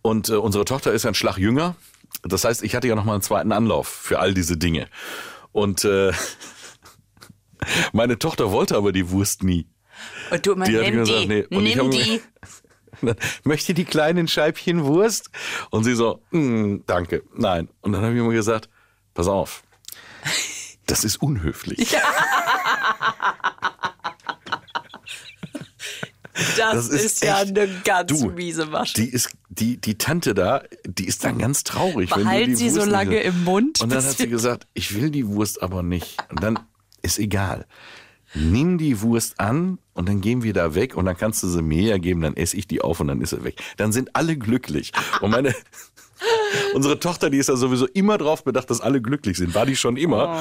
Und äh, unsere Tochter ist ja ein Schlag jünger. Das heißt, ich hatte ja noch mal einen zweiten Anlauf für all diese Dinge. Und äh, meine Tochter wollte aber die Wurst nie. Und du immer, Die nimm gesagt, die, nee. Und ich nimm die. Dann, Möchte die kleinen Scheibchen Wurst? Und sie so, "Mm, danke, nein. Und dann habe ich immer gesagt, pass auf, das ist unhöflich. Das, Das ist, ist ja echt- eine ganz Du, miese Masche. Die ist die die Tante da, die ist dann ganz traurig. Behalt sie so Wurst nicht lange hast. im Mund, Und dann hat sie gesagt, ich will die Wurst aber nicht. Und dann ist egal. Nimm die Wurst an und dann gehen wir da weg und dann kannst du sie mir ja geben, dann esse ich die auf und dann ist sie weg. Dann sind alle glücklich. Und meine unsere Tochter, die ist ja sowieso immer drauf bedacht, dass alle glücklich sind. War die schon immer.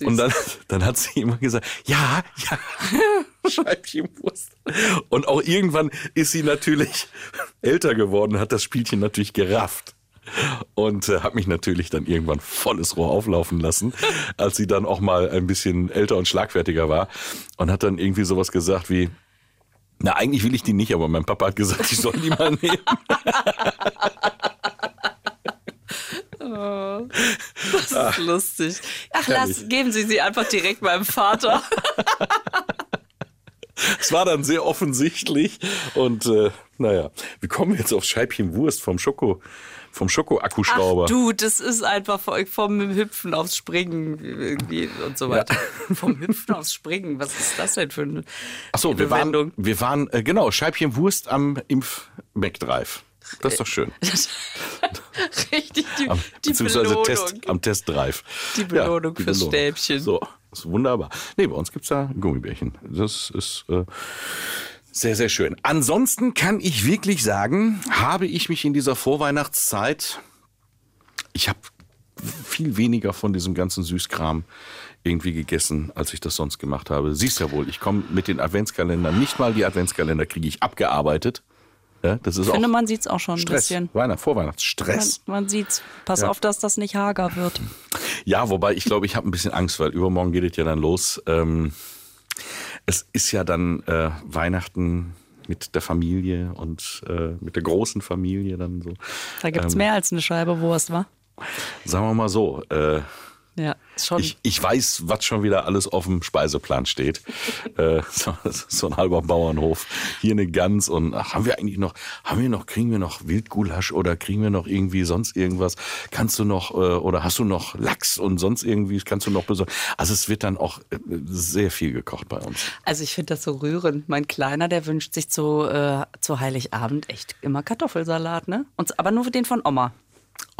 Und dann, dann hat sie immer gesagt, ja, ja, Scheibchenwurst. Und auch irgendwann ist sie natürlich älter geworden, hat das Spielchen natürlich gerafft. Und äh, hat mich natürlich dann irgendwann volles Rohr auflaufen lassen, als sie dann auch mal ein bisschen älter und schlagfertiger war. Und hat dann irgendwie sowas gesagt wie, na, eigentlich will ich die nicht, aber mein Papa hat gesagt, ich soll die mal nehmen. Das ist lustig. Ach, herrlich. lass, geben Sie sie einfach direkt meinem Vater. Es war dann sehr offensichtlich. Und äh, naja, wir kommen jetzt auf Scheibchen Wurst vom Schoko, vom Schoko-Akkuschrauber. Ach du, das ist einfach vom- Hüpfen aufs Springen irgendwie und so weiter. Vom Hüpfen aufs Springen, was ist das denn für eine Achso, wir waren, wir waren äh, genau, Scheibchen Wurst am Impf-McDrive. Das ist doch schön. Richtig, die, Am, die beziehungsweise Belohnung. Test, am Testdrive. Die Belohnung die fürs Stäbchen. So, ist wunderbar. Nee, bei uns gibt's da Gummibärchen. Das ist äh, sehr, sehr schön. Ansonsten kann ich wirklich sagen, habe ich mich in dieser Vorweihnachtszeit, ich habe viel weniger von diesem ganzen Süßkram irgendwie gegessen, als ich das sonst gemacht habe. Siehst ja wohl, ich komme mit den Adventskalendern, nicht mal die Adventskalender kriege ich abgearbeitet. Ja, das ist Ich finde, auch man sieht es auch schon ein Stress. bisschen. Weihnacht, Vorweihnachtsstress. Man, man sieht's. Pass Ja. auf, dass das nicht hager wird. Ja, wobei ich glaube, ich habe ein bisschen Angst, weil übermorgen geht es ja dann los. Ähm, es ist ja dann äh, Weihnachten mit der Familie und äh, mit der großen Familie dann so. Da gibt's Ähm. mehr als eine Scheibe Wurst, wa? Sagen wir mal so, äh, Ja, schon. ich, ich weiß, was schon wieder alles auf dem Speiseplan steht. äh, so, so ein halber Bauernhof. Hier eine Gans und ach, haben wir eigentlich noch, haben wir noch, kriegen wir noch Wildgulasch oder kriegen wir noch irgendwie sonst irgendwas? Kannst du noch, äh, oder hast du noch Lachs und sonst irgendwie, kannst du noch besorgen? Also es wird dann auch äh, sehr viel gekocht bei uns. Also ich finde das so rührend. Mein Kleiner, der wünscht sich zu, äh, zu Heiligabend echt immer Kartoffelsalat, ne? Und, aber nur den von Oma.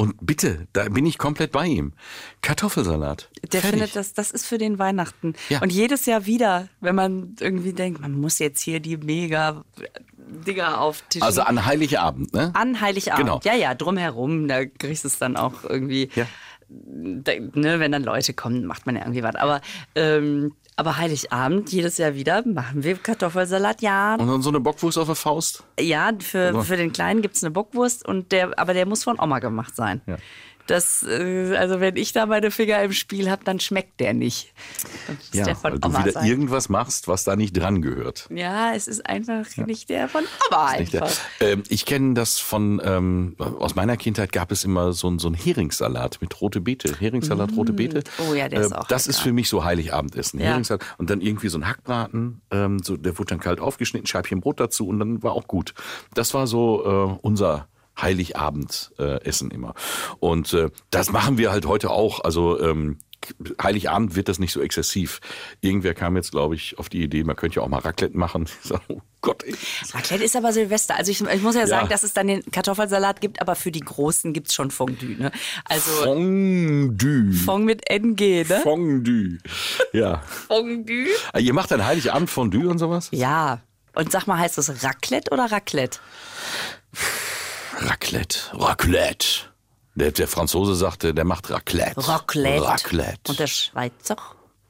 Und bitte, da bin ich komplett bei ihm. Kartoffelsalat. Der Fertig. findet, das, das ist für den Weihnachten. Ja. Und jedes Jahr wieder, wenn man irgendwie denkt, man muss jetzt hier die mega Dinger auftischen. Also an Heiligabend, ne? An Heiligabend. Genau. Ja, ja, drumherum, da kriegst du es dann auch irgendwie. Ja. Ne, wenn dann Leute kommen, macht man ja irgendwie was. Aber, ähm, aber Heiligabend, jedes Jahr wieder, machen wir Kartoffelsalat. Ja, Und dann so eine Bockwurst auf der Faust. ja für, für den Kleinen gibt es eine Bockwurst, und der, aber der muss von Oma gemacht sein. Ja. Das, äh, also wenn ich da meine Finger im Spiel habe, dann schmeckt der nicht. Muss der Ja, von weil du Oma wieder sein. irgendwas machst, was da nicht dran gehört. Ja, es ist einfach nicht der von Oma einfach. Ähm, ich kenne das von, ähm, aus meiner Kindheit gab es immer so, ein- so einen Heringssalat mit rote Beete. Heringssalat, rote Beete. Oh ja, der ist Äh, auch Das ist lecker. für mich so Heiligabendessen. Ja. Heringssalat und dann irgendwie so ein Hackbraten, ähm, so, der wurde dann kalt aufgeschnitten, Scheibchen Brot dazu und dann war auch gut. Das war so äh, unser Heiligabend äh, Essen immer. Und äh, das machen wir halt heute auch. Also ähm, Heiligabend wird das nicht so exzessiv. Irgendwer kam jetzt, glaube ich, auf die Idee, man könnte ja auch mal Raclette machen. Ich sag, oh Gott, ey. Raclette ist aber Silvester. Also ich, ich muss ja sagen, Ja. dass es dann den Kartoffelsalat gibt, aber für die Großen gibt es schon Fondue. Ne? Also Fondue. Fond mit NG, ne? Fondue. Ja. Fondue? Ah, Ihr macht dann Heiligabend Fondue und sowas? Ja. Und sag mal, heißt das Raclette oder Raclette? Raclette. Raclette. Der, der Franzose sagte, der macht Raclette. Raclette. Raclette. Und der Schweizer?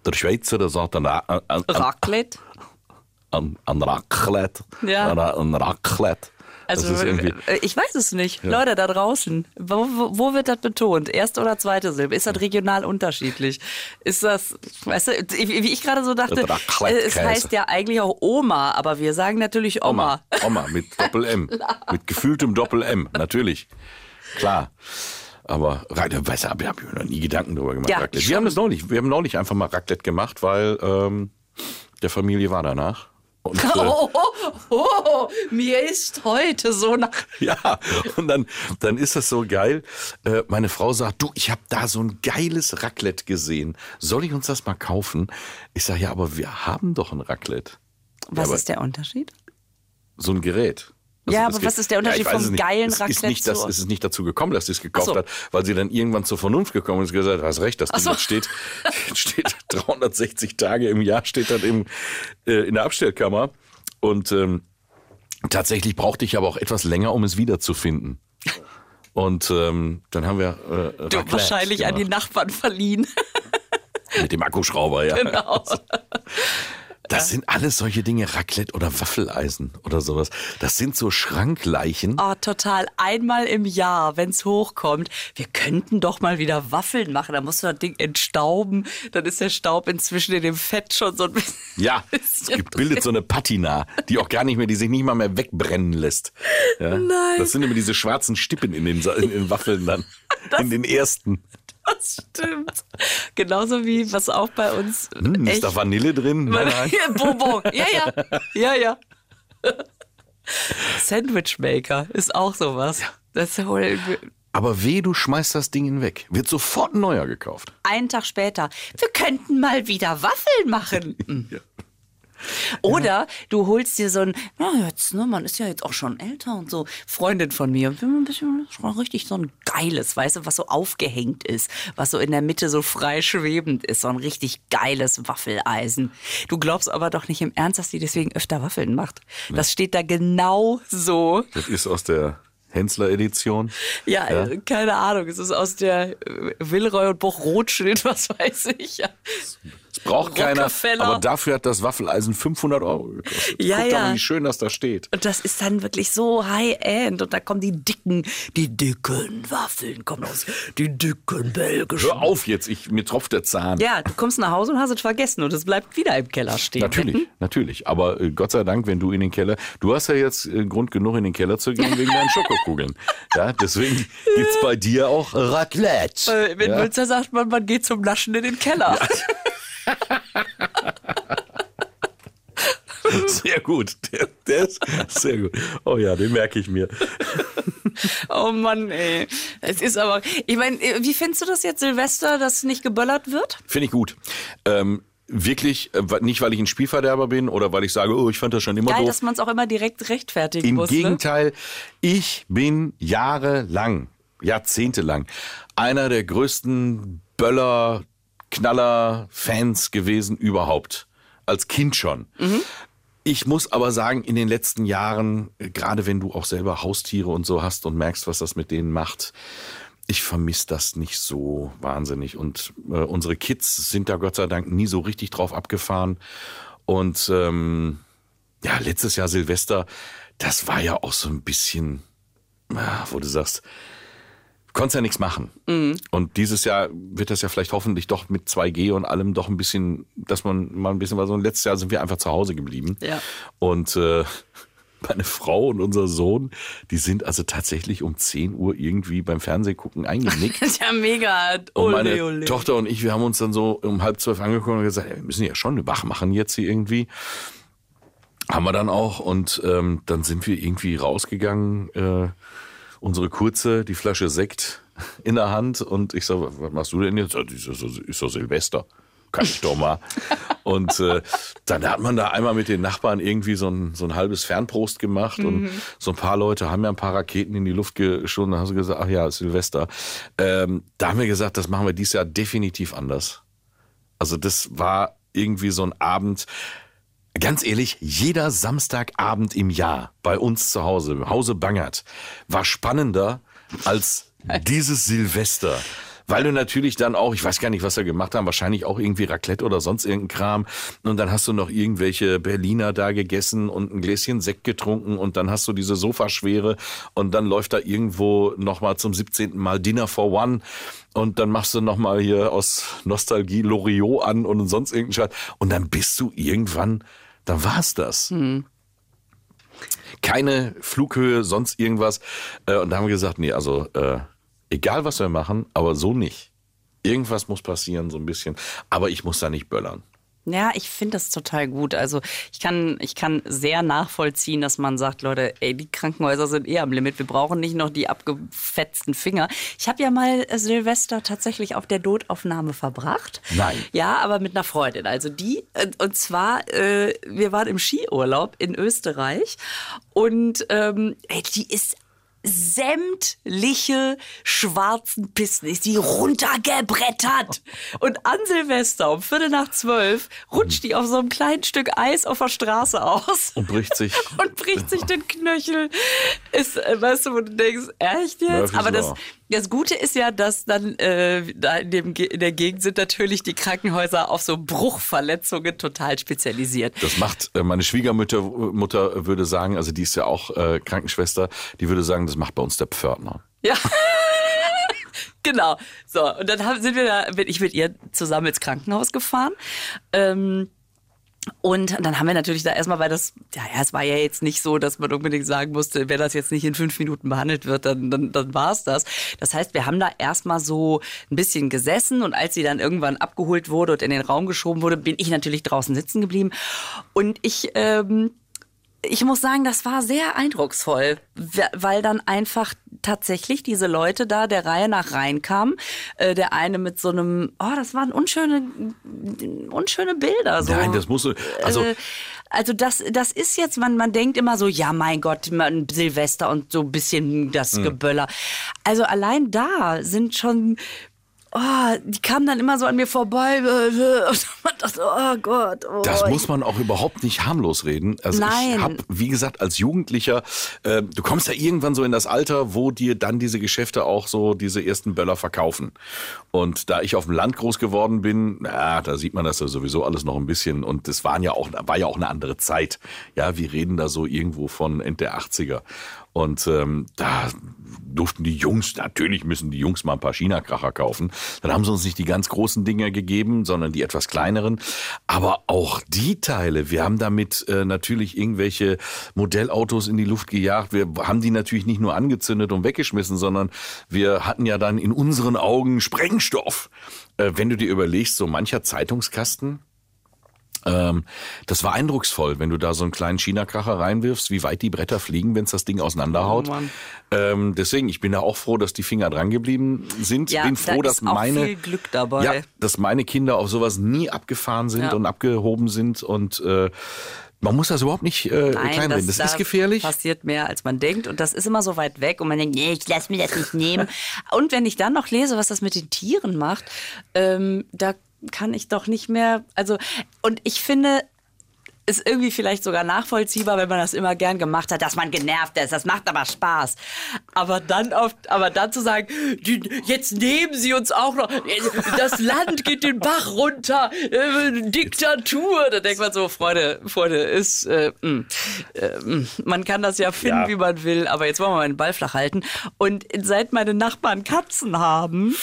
der Schweizer, der sagt dann an, an, an, Raclette? an, an Raclette. Ja. An, an Raclette. Also, äh, ich weiß es nicht. Leute da draußen, wo, wo, wird das betont? Erste oder zweite Silbe? Ist das regional unterschiedlich? Ist das, weißt du, wie ich gerade so dachte, äh, es heißt ja eigentlich auch Oma, aber wir sagen natürlich Oma. Oma. Oma mit Doppel-M. mit gefühltem Doppel-M, natürlich. Klar. Aber Ra- da weiß ich, habe ich mir noch nie Gedanken drüber gemacht. Ja. Wir haben das neulich, wir haben neulich einfach mal Raclette gemacht, weil ähm, der Familie war danach. Und, äh, Oh, oh, oh, mir ist heute so nach. Ja, und dann, dann ist das so geil. Äh, meine Frau sagt, du, ich habe da so ein geiles Raclette gesehen. Soll ich uns das mal kaufen? Ich sage, ja, aber wir haben doch ein Raclette. Was aber- ist der Unterschied? So ein Gerät. Ja, das aber was ist der Unterschied weiß vom nicht. geilen es ist Raclette nicht, das, zur- Es ist nicht dazu gekommen, dass sie es gekauft so. hat, weil sie dann irgendwann zur Vernunft gekommen ist und gesagt hat, hast recht, das Ding so. steht, steht 360 Tage im Jahr, steht dann im, äh, in der Abstellkammer. Und ähm, tatsächlich brauchte ich aber auch etwas länger, um es wiederzufinden. Und ähm, dann haben wir äh, Du, wahrscheinlich an die gemacht. Nachbarn verliehen. mit dem Akkuschrauber, ja. Genau. Das sind alles solche Dinge, Raclette oder Waffeleisen oder sowas. Das sind so Schrankleichen. Oh, total. Einmal im Jahr, wenn es hochkommt. Wir könnten doch mal wieder Waffeln machen. Da musst du das Ding entstauben. Dann ist der Staub inzwischen in dem Fett schon so ein bisschen. Ja, es bildet so eine Patina, die auch gar nicht mehr, die sich nicht mal mehr wegbrennen lässt. Ja? Nein. Das sind immer diese schwarzen Stippen in den, in den Waffeln dann. in den ersten. Das stimmt. Genauso wie was auch bei uns. Hm, ist da Vanille drin? Nein, nein. Bonbon. Ja, ja. Ja, ja. Sandwich Maker ist auch sowas. Das Aber weh, du schmeißt das Ding hinweg. Wird sofort ein neuer gekauft. einen Tag später. Wir könnten mal wieder Waffeln machen. Mhm. Oder du holst dir so ein, na jetzt, ne, man ist ja jetzt auch schon älter und so, Freundin von mir, ein bisschen schon richtig so ein geiles, weißt du, was so aufgehängt ist, was so in der Mitte so frei schwebend ist, so ein richtig geiles Waffeleisen. Du glaubst aber doch nicht im Ernst, dass die deswegen öfter Waffeln macht. Das steht da genau so. Das ist aus der Hensler-Edition. Ja, Ja. keine Ahnung, es ist aus der Wilroy und Boch Rothschild, was weiß ich. Ja. Das braucht keiner. Aber dafür hat das Waffeleisen 500 Euro gekostet. Ja, Guck doch ja. mal, wie schön das da steht. Und das ist dann wirklich so high-end. Und da kommen die dicken, die dicken Waffeln kommen aus. Die dicken belgischen. Hör auf jetzt, ich, mir tropft der Zahn. Ja, du kommst nach Hause und hast es vergessen und es bleibt wieder im Keller stehen. Natürlich, natürlich. Aber äh, Gott sei Dank, wenn du in den Keller, du hast ja jetzt äh, Grund genug in den Keller zu gehen wegen deinen Schokokugeln. Ja, deswegen gibt's bei dir auch Raclette. Äh, In ja? Münster sagt man, man geht zum Naschen in den Keller. Sehr gut. Der, der ist sehr gut. Oh ja, den merke ich mir. Oh Mann, ey. Es ist aber, ich meine, wie findest du das jetzt, Silvester, dass nicht geböllert wird? Finde ich gut. Ähm, wirklich, äh, nicht weil ich ein Spielverderber bin oder weil ich sage, oh, ich fand das schon immer Geil, doof. dass man es auch immer direkt rechtfertigen Im muss. Ne? Gegenteil, ich bin jahrelang, jahrzehntelang einer der größten Böller, Knaller, Fans gewesen überhaupt. Als Kind schon. Ich muss aber sagen, in den letzten Jahren, äh, gerade wenn du auch selber Haustiere und so hast und merkst, was das mit denen macht, ich vermisse das nicht so wahnsinnig. Und äh, unsere Kids sind da Gott sei Dank nie so richtig drauf abgefahren. Und ähm, ja, letztes Jahr Silvester, das war ja auch so ein bisschen, ah, wo du sagst, konntest ja nichts machen. Und dieses Jahr wird das ja vielleicht hoffentlich doch mit 2G und allem doch ein bisschen, dass man mal ein bisschen, weil so letztes Jahr sind wir einfach zu Hause geblieben. Ja. Und äh, meine Frau und unser Sohn, die sind also tatsächlich um 10 Uhr irgendwie beim Fernsehgucken eingenickt. Das ist ja mega. Und Ole, meine ole. Tochter und ich, wir haben uns dann so um halb zwölf angeguckt und gesagt, ey, wir müssen ja schon wach machen jetzt hier irgendwie. Haben wir dann auch und ähm, dann sind wir irgendwie rausgegangen, äh, unsere kurze, die Flasche Sekt in der Hand und ich sag, was machst du denn jetzt? Ist doch, Silvester. Kann ich doch mal. Und äh, dann hat man da einmal mit den Nachbarn irgendwie so ein, so ein halbes Fernprost gemacht und so ein paar Leute haben ja ein paar Raketen in die Luft geschossen. Dann haben sie gesagt, ach ja, Silvester. Ähm, da haben wir gesagt, das machen wir dieses Jahr definitiv anders. Also das war irgendwie so ein Abend. Ganz ehrlich, jeder Samstagabend im Jahr bei uns zu Hause, im Hause Bangert, war spannender als dieses Silvester. Weil du natürlich dann auch, ich weiß gar nicht, was wir gemacht haben, wahrscheinlich auch irgendwie Raclette oder sonst irgendein Kram. Und dann hast du noch irgendwelche Berliner da gegessen und ein Gläschen Sekt getrunken und dann hast du diese Sofaschwere und dann läuft da irgendwo nochmal zum 17. Mal Dinner for One und dann machst du nochmal hier aus Nostalgie Loriot an und sonst irgendeinen Scheiß. Und dann bist du irgendwann, dann war's das. Keine Flughöhe, sonst irgendwas. Äh, Und da haben wir gesagt, nee, also äh, egal was wir machen, aber so nicht. Irgendwas muss passieren, so ein bisschen. Aber ich muss da nicht böllern. Ja, ich finde das total gut. Also ich kann, ich kann sehr nachvollziehen, dass man sagt, Leute, ey, die Krankenhäuser sind eh am Limit. Wir brauchen nicht noch die abgefetzten Finger. Ich habe ja mal äh, Silvester tatsächlich auf der Notaufnahme verbracht. Nein. Ja, aber mit einer Freundin. Also die, und zwar, äh, wir waren im Skiurlaub in Österreich und ähm, ey, die ist sämtliche schwarzen Pisten ist die runtergebrettert. Und an Silvester um Viertel nach zwölf rutscht die auf so einem kleinen Stück Eis auf der Straße aus. Und bricht sich. Und bricht sich den Knöchel. Ist, äh, weißt du, wo du denkst, echt jetzt? Murphy's Aber das, Law. Das Gute ist ja, dass dann äh, da in, dem, in der Gegend sind natürlich die Krankenhäuser auf so Bruchverletzungen total spezialisiert. Das macht äh, meine Schwiegermutter Mutter würde sagen, also die ist ja auch äh, Krankenschwester, die würde sagen, das macht bei uns der Pförtner. Ja. genau. So, und dann haben, sind wir da, bin ich mit ihr zusammen ins Krankenhaus gefahren. Ähm, Und dann haben wir natürlich da erstmal, weil das, ja, es war ja jetzt nicht so, dass man unbedingt sagen musste, wenn das jetzt nicht in fünf Minuten behandelt wird, dann, dann, dann war es das. Das heißt, wir haben da erstmal so ein bisschen gesessen und als sie dann irgendwann abgeholt wurde und in den Raum geschoben wurde, bin ich natürlich draußen sitzen geblieben. Und ich ähm, ich muss sagen, das war sehr eindrucksvoll, weil dann einfach tatsächlich diese Leute da der Reihe nach reinkamen. Äh, der eine mit so einem, oh, das waren unschöne, unschöne Bilder. So. Nein, das muss also. Äh, also das, das ist jetzt, man, man denkt immer so, ja mein Gott, man, Silvester und so ein bisschen das Hm. Geböller. Also allein da sind schon Oh, die kamen dann immer so an mir vorbei und man dachte, oh Gott. Oh, Das muss man auch überhaupt nicht harmlos reden. Also Nein. ich habe, wie gesagt, als Jugendlicher, äh, du kommst ja irgendwann so in das Alter, wo dir dann diese Geschäfte auch so diese ersten Böller verkaufen. Und da ich auf dem Land groß geworden bin, na, da sieht man das ja sowieso alles noch ein bisschen. Und das waren ja auch, war ja auch eine andere Zeit. Ja, wir reden da so irgendwo von Ende der 80er. Und ähm, da durften die Jungs, natürlich müssen die Jungs mal ein paar China-Kracher kaufen. Dann haben sie uns nicht die ganz großen Dinger gegeben, sondern die etwas kleineren. Aber auch die Teile, wir haben damit äh, natürlich irgendwelche Modellautos in die Luft gejagt. Wir haben die natürlich nicht nur angezündet und weggeschmissen, sondern wir hatten ja dann in unseren Augen Sprengstoff. Äh, wenn du dir überlegst, so mancher Zeitungskasten, ähm, das war eindrucksvoll, wenn du da so einen kleinen China-Kracher reinwirfst, wie weit die Bretter fliegen, wenn es das Ding auseinanderhaut. Oh ähm, deswegen, ich bin da auch froh, dass die Finger dran geblieben sind. Ja, bin da froh, dass ist auch meine viel Glück dabei. ja, dass meine Kinder auf sowas nie abgefahren sind Ja. und abgehoben sind und äh, man muss das überhaupt nicht äh, kleinreden. Das, da ist gefährlich. passiert mehr, als man denkt. Und das ist immer so weit weg. Und man denkt, nee, ich lass mir das nicht nehmen. und wenn ich dann noch lese, was das mit den Tieren macht, ähm, da kann ich doch nicht mehr. Also, und ich finde, ist irgendwie vielleicht sogar nachvollziehbar, wenn man das immer gern gemacht hat, dass man genervt ist. Das macht aber Spaß. Aber dann auf, aber dann zu sagen, die, jetzt nehmen sie uns auch noch, das Land geht den Bach runter, äh, Diktatur. Da denkt man so, Freunde, Freunde, ist, äh, mh, äh, mh. man kann das ja finden, Ja. wie man will, aber jetzt wollen wir mal den Ball flach halten. Und seit meine Nachbarn Katzen haben,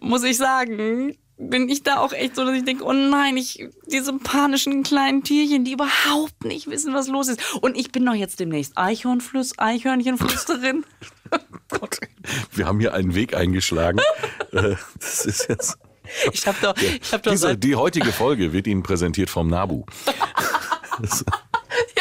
muss ich sagen, bin ich da auch echt so, dass ich denke, oh nein, ich, diese panischen kleinen Tierchen, die überhaupt nicht wissen, was los ist. Und ich bin doch jetzt demnächst Eichhornfluss, Eichhörnchenflüsterin. Gott, wir haben hier einen Weg eingeschlagen. Äh, das ist jetzt. Ich habe doch, ich hab doch Diese, die heutige Folge wird Ihnen präsentiert vom Nabu.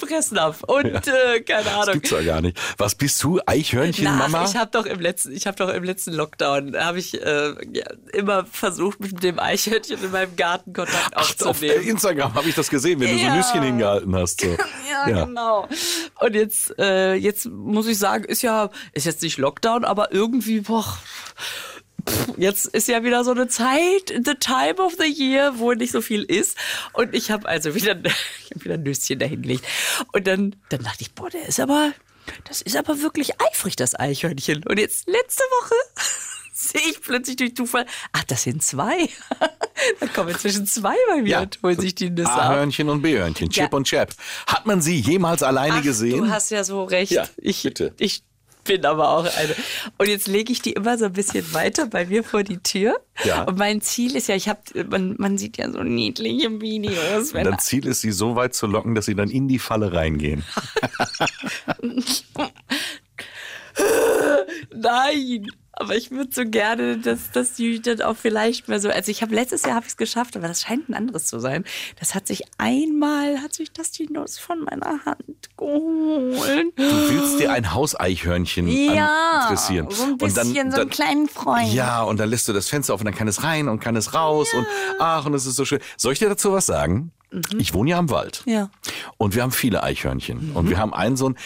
ja, und Fressnapf und äh, keine Das Ahnung. gibt's ja gar nicht. Was bist du? Eichhörnchen, Mama? ich habe doch im letzten, ich habe doch im letzten Lockdown habe ich äh, ja, immer versucht, mit dem Eichhörnchen in meinem Garten Kontakt Ach, auf aufzunehmen. Instagram habe ich das gesehen, wenn du so Ja. Nüsschen hingehalten hast. So. Ja, genau. Und jetzt, äh, jetzt muss ich sagen, ist ja, ist jetzt nicht Lockdown, aber irgendwie, boah, pff, jetzt ist ja wieder so eine Zeit, the time of the year, wo nicht so viel ist. Und ich habe also wieder, ich hab wieder ein Nüsschen dahingelegt. Und dann, dann dachte ich, boah, der ist aber, das ist aber wirklich eifrig, das Eichhörnchen. Und jetzt letzte Woche sehe ich plötzlich durch Zufall, ach, das sind zwei. Dann kommen inzwischen zwei bei mir und holen sich die Nüsse. A-Hörnchen und B-Hörnchen, Chip Ja. und Chap. Hat man sie jemals alleine Ach, gesehen? Du hast ja so recht. Ja, ich, bitte. ich bin aber auch eine. Und jetzt lege ich die immer so ein bisschen weiter bei mir vor die Tür. Ja. Und mein Ziel ist ja, ich habe, man, man sieht ja so niedliche Videos, wenn Dein Ziel ist, sie so weit zu locken, dass sie dann in die Falle reingehen. Nein. Aber ich würde so gerne, dass, dass die dann auch vielleicht mehr so. Also ich habe letztes Jahr habe ich es geschafft, aber das scheint ein anderes zu sein. Das hat sich einmal, hat sich das die Nuss von meiner Hand geholt. Du willst dir ein Hauseichhörnchen Ja, interessieren. so ein bisschen, und dann, so einen kleinen Freund. Ja, und dann lässt du das Fenster auf und dann kann es rein und kann es raus und ach, und es ist so schön. Soll ich dir dazu was sagen? Ich wohne ja am Wald. Mhm. Ja. Mhm. Und wir haben viele Eichhörnchen. Und wir haben einen so ein,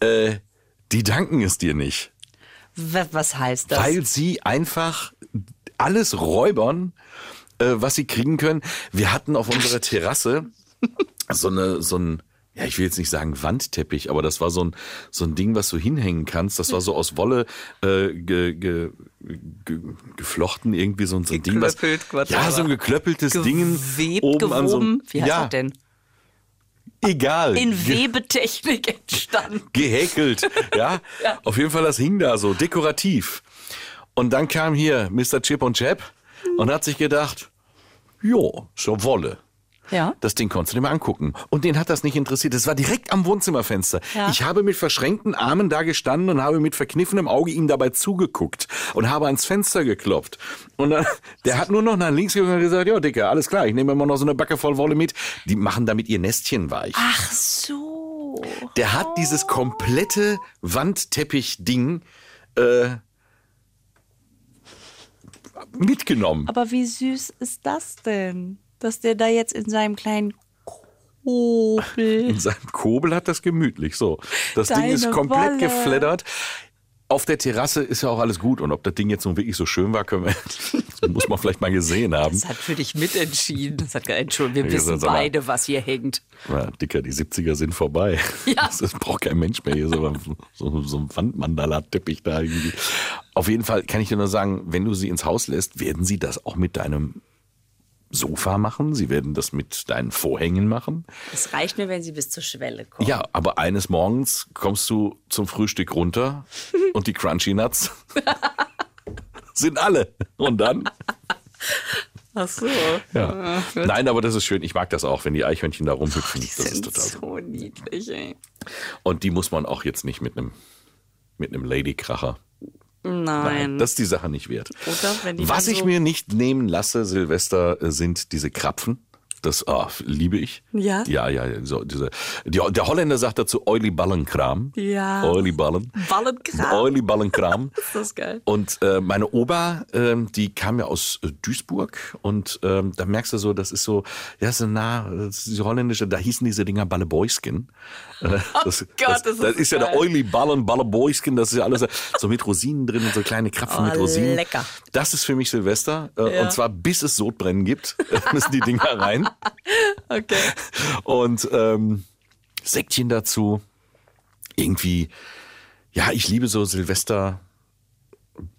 äh, die danken es dir nicht. Was heißt das? Weil sie einfach alles räubern, äh, was sie kriegen können. Wir hatten auf unserer Terrasse so eine, so ein, ja, ich will jetzt nicht sagen Wandteppich, aber das war so ein, so ein Ding, was du hinhängen kannst. Das war so aus Wolle äh, ge, ge, ge, geflochten, irgendwie so, ein- so ein Ding. Was, ja, so ein geklöppeltes Ding. Oben an so einem- gewoben. Wie heißt ja, das denn? Egal. In Webetechnik entstanden. gehäkelt. Ja? Ja. auf jeden Fall das hing da so dekorativ. Und dann kam hier Mr. Chip und Chap und hat sich gedacht, jo, so Wolle. Ja. Das Ding konntest du dir mal angucken. Und den hat das nicht interessiert. Das war direkt am Wohnzimmerfenster. Ja. Ich habe mit verschränkten Armen da gestanden und habe mit verkniffenem Auge ihm dabei zugeguckt und habe ans Fenster geklopft. Und dann, der hat nur noch nach links geguckt und gesagt, ja, Dicker, alles klar, ich nehme immer noch so eine Backe voll Wolle mit. Die machen damit ihr Nestchen weich. Ach so. Der hat dieses komplette Wandteppich-Ding äh, mitgenommen. Aber wie süß ist das denn? Dass der da jetzt in seinem kleinen Kobel. In seinem Kobel hat das gemütlich. So, das Ding ist Deine komplett Wolle. geflattert. Auf der Terrasse ist ja auch alles gut. Und ob das Ding jetzt nun wirklich so schön war, können wir, muss man vielleicht mal gesehen haben. Das hat für dich mitentschieden. Das hat Entschuldigung, wir Ja, wissen sag mal. beide, was hier hängt. Na, Dicker, die 70er sind vorbei. Ja. Das, das braucht kein Mensch mehr hier, so, so, so ein Wandmandala-Teppich da irgendwie. Auf jeden Fall kann ich dir nur sagen, wenn du sie ins Haus lässt, werden sie das auch mit deinem Sofa machen. Sie werden das mit deinen Vorhängen machen. Es reicht mir, wenn sie bis zur Schwelle kommen. Ja, aber eines Morgens kommst du zum Frühstück runter und die Crunchy Nuts sind alle. Und dann? Ach so. Ja. Nein, aber das ist schön. Ich mag das auch, wenn die Eichhörnchen da rumhüpfen. Die Das ist total so. so niedlich, ey. Und die muss man auch jetzt nicht mit einem mit einem Ladykracher. Nein. Das ist die Sache nicht wert. Oder Was dann ich so- mir nicht nehmen lasse, Silvester, äh, sind diese Krapfen. Das ah, liebe ich. Ja? Ja, ja, so diese, die, der Holländer sagt dazu Oily Ballenkram. Ja. Oily Ballen. Ballenkram. Oily Ballenkram. ist das geil. Und äh, meine Oma, ähm, die kam ja aus äh, Duisburg und ähm, da merkst du so, das ist so, ja, so nah, das ist diese holländische, da hießen diese Dinger Balleboyskin. Äh, das, Oh Gott, das, das ist das ist ja der. Oily Ballen, Balleboyskin, das ist ja alles so mit Rosinen drin und so kleine Krapfen Oh, mit Rosinen. lecker. Das ist für mich Silvester äh, Ja. und zwar bis es Sodbrennen gibt, müssen die Dinger rein Okay. und ähm, Säckchen dazu. Irgendwie, ja, ich liebe so Silvester.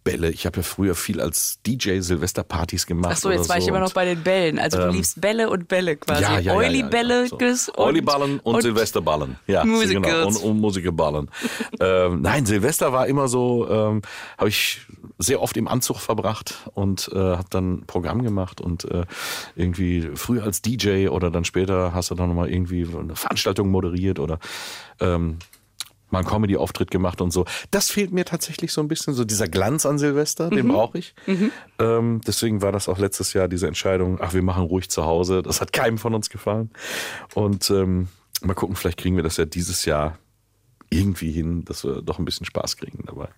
Bälle. Ich habe ja früher viel als DJ Silvesterpartys gemacht. Ach so, jetzt war ich so. immer noch Und- bei den Bällen. Also du liebst Bälle und Bälle quasi. ja, ja, ja, Oily ja, Bälle, so. Güss und Oily-Ballen und, Silvesterballen. Ja, Musiker. genau. Und, und Musikerballen. ähm, nein, Silvester war immer so, ähm, habe ich sehr oft im Anzug verbracht und äh, habe dann Programm gemacht und äh, irgendwie früher als DJ oder dann später hast du dann nochmal irgendwie eine Veranstaltung moderiert oder ähm, mal einen Comedy-Auftritt gemacht und so. Das fehlt mir tatsächlich so ein bisschen, so dieser Glanz an Silvester, den brauche ich. Ähm, deswegen war das auch letztes Jahr diese Entscheidung, ach, wir machen ruhig zu Hause. Das hat keinem von uns gefallen. Und ähm, mal gucken, vielleicht kriegen wir das ja dieses Jahr irgendwie hin, dass wir doch ein bisschen Spaß kriegen dabei.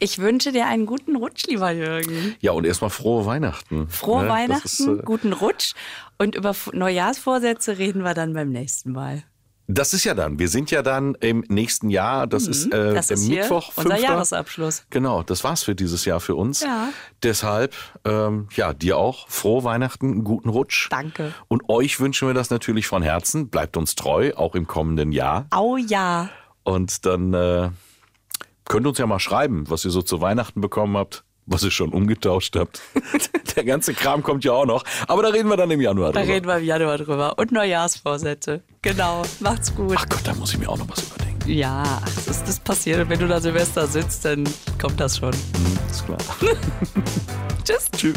Ich wünsche dir einen guten Rutsch, lieber Jürgen. Ja, und erstmal frohe Weihnachten. Frohe Ne? Weihnachten, ist, äh, guten Rutsch. Und über Neujahrsvorsätze reden wir dann beim nächsten Mal. Das ist ja dann. Wir sind ja dann im nächsten Jahr. Das ist äh, Mhm. Das der ist hier Mittwoch. unser 5. Jahresabschluss. Genau, das war's für dieses Jahr für uns. Ja. Deshalb, ähm, ja, dir auch frohe Weihnachten, einen guten Rutsch. Danke. Und euch wünschen wir das natürlich von Herzen. Bleibt uns treu, auch im kommenden Jahr. Au ja. Und dann äh, könnt ihr uns ja mal schreiben, was ihr so zu Weihnachten bekommen habt, was ihr schon umgetauscht habt. Der ganze Kram kommt ja auch noch. Aber da reden wir dann im Januar Da drüber. reden wir im Januar drüber. Und Neujahrsvorsätze. Genau. Macht's gut. Ach Gott, da muss ich mir auch noch was überdenken. Ja, das, das passiert. Und wenn du da Silvester sitzt, dann kommt das schon. Hm, ist klar. Tschüss. Tschüss.